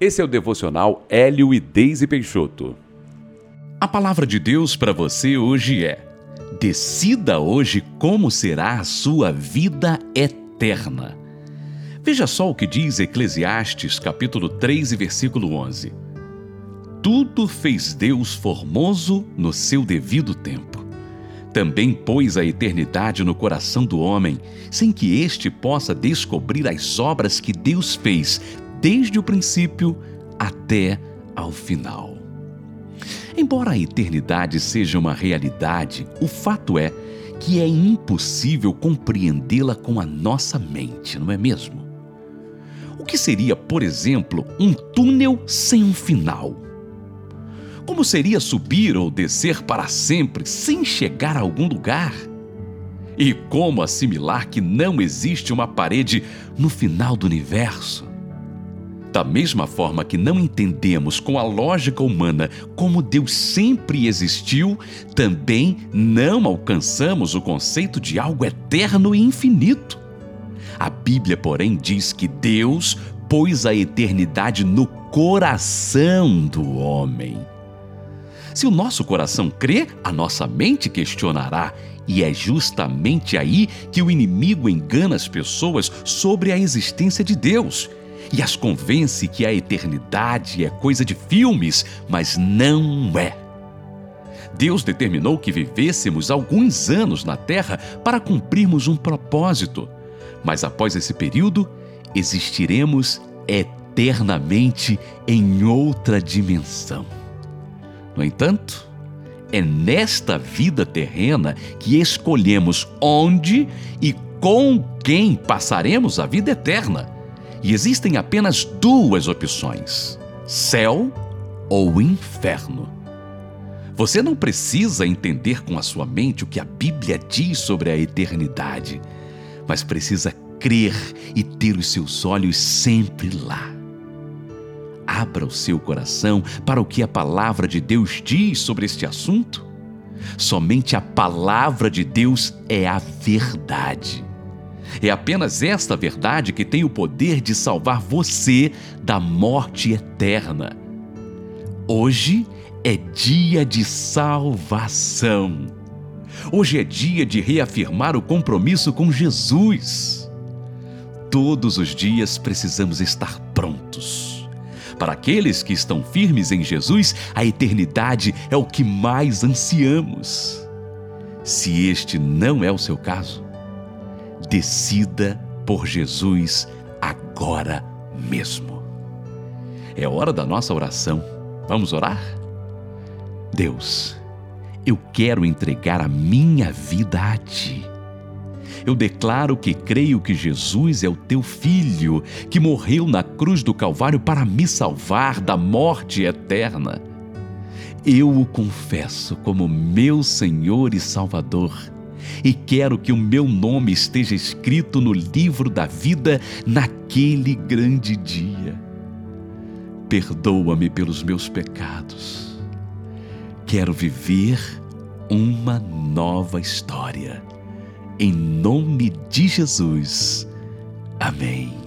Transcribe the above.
Esse é o devocional Hélio e Deise Peixoto. A palavra de Deus para você hoje é: decida hoje como será a sua vida eterna. Veja só o que diz Eclesiastes, capítulo 3, versículo 11. Tudo fez Deus formoso no seu devido tempo. Também pôs a eternidade no coração do homem, sem que este possa descobrir as obras que Deus fez desde o princípio até ao final. Embora a eternidade seja uma realidade, o fato é que é impossível compreendê-la com a nossa mente, não é mesmo? O que seria, por exemplo, um túnel sem um final? Como seria subir ou descer para sempre sem chegar a algum lugar? E como assimilar que não existe uma parede no final do universo? Da mesma forma que não entendemos com a lógica humana como Deus sempre existiu, também não alcançamos o conceito de algo eterno e infinito. A Bíblia, porém, diz que Deus pôs a eternidade no coração do homem. Se o nosso coração crê, a nossa mente questionará, e é justamente aí que o inimigo engana as pessoas sobre a existência de Deus e as convence que a eternidade é coisa de filmes, mas não é. Deus determinou que vivêssemos alguns anos na Terra para cumprirmos um propósito, mas após esse período, existiremos eternamente em outra dimensão. No entanto, é nesta vida terrena que escolhemos onde e com quem passaremos a vida eterna. E existem apenas duas opções: céu ou inferno. Você não precisa entender com a sua mente o que a Bíblia diz sobre a eternidade, mas precisa crer e ter os seus olhos sempre lá. Abra o seu coração para o que a palavra de Deus diz sobre este assunto. Somente a palavra de Deus é a verdade. É apenas esta verdade que tem o poder de salvar você da morte eterna. Hoje é dia de salvação. Hoje é dia de reafirmar o compromisso com Jesus. Todos os dias precisamos estar prontos. Para aqueles que estão firmes em Jesus, a eternidade é o que mais ansiamos. Se este não é o seu caso, decida por Jesus agora mesmo. É hora da nossa oração. Vamos orar? Deus, eu quero entregar a minha vida a Ti. Eu declaro que creio que Jesus é o Teu Filho, que morreu na cruz do Calvário para me salvar da morte eterna. Eu o confesso como meu Senhor e Salvador e quero que o meu nome esteja escrito no livro da vida naquele grande dia. Perdoa-me pelos meus pecados. Quero viver uma nova história. Em nome de Jesus. Amém.